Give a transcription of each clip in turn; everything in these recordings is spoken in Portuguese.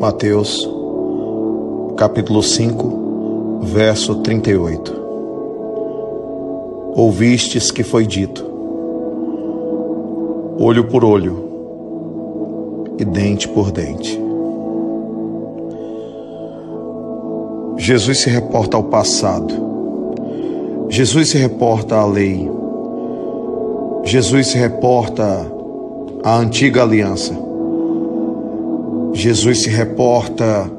Mateus, capítulo 5, verso 38. Ouvistes que foi dito: olho por olho e dente por dente. Jesus se reporta ao passado. Jesus se reporta à lei. Jesus se reporta à antiga aliança. Jesus se reporta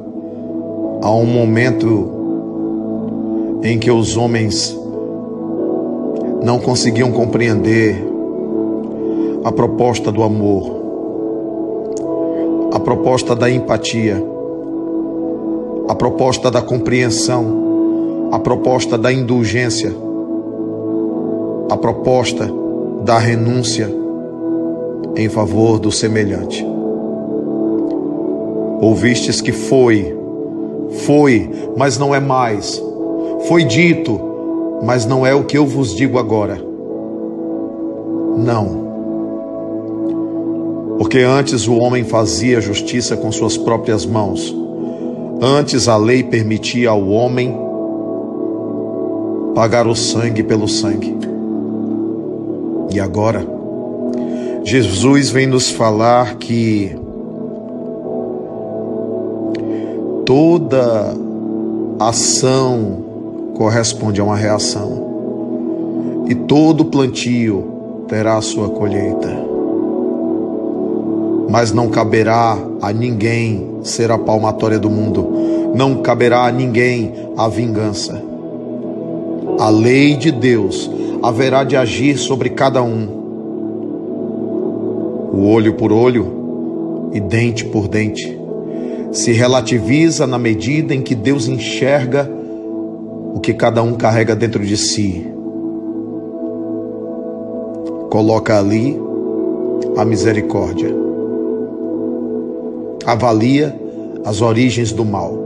a um momento em que os homens não conseguiam compreender a proposta do amor, a proposta da empatia, a proposta da compreensão, a proposta da indulgência, a proposta da renúncia em favor do semelhante. Ouvistes que foi, foi, mas não é mais. Foi dito, mas não é o que eu vos digo agora. Não. Porque antes o homem fazia justiça com suas próprias mãos. Antes a lei permitia ao homem pagar o sangue pelo sangue. E agora, Jesus vem nos falar que toda ação corresponde a uma reação, e todo plantio terá a sua colheita. Mas não caberá a ninguém ser a palmatória do mundo, não caberá a ninguém a vingança. A lei de Deus haverá de agir sobre cada um, o olho por olho e dente por dente se relativiza na medida em que Deus enxerga o que cada um carrega dentro de si. Coloca ali a misericórdia. Avalia as origens do mal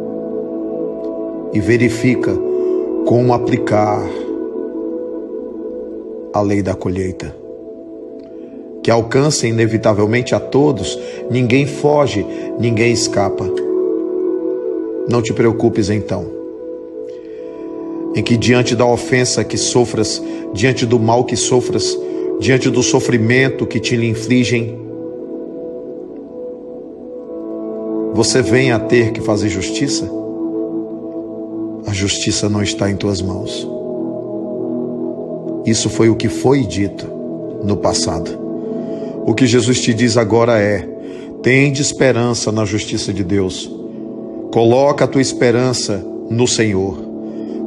e verifica como aplicar a lei da colheita que alcança inevitavelmente a todos, ninguém foge, ninguém escapa. Não te preocupes então, em que diante da ofensa que sofras, diante do mal que sofras, diante do sofrimento que te lhe infligem, você venha a ter que fazer justiça? A justiça não está em tuas mãos. Isso foi o que foi dito no passado. O que Jesus te diz agora é: tende esperança na justiça de Deus. Coloca a tua esperança no Senhor.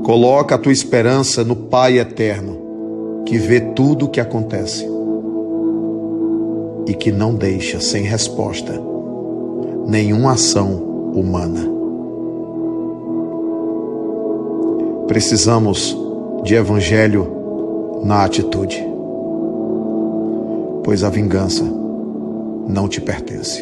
Coloca a tua esperança no Pai eterno, que vê tudo o que acontece e que não deixa sem resposta nenhuma ação humana. Precisamos de evangelho na atitude pois a vingança não te pertence.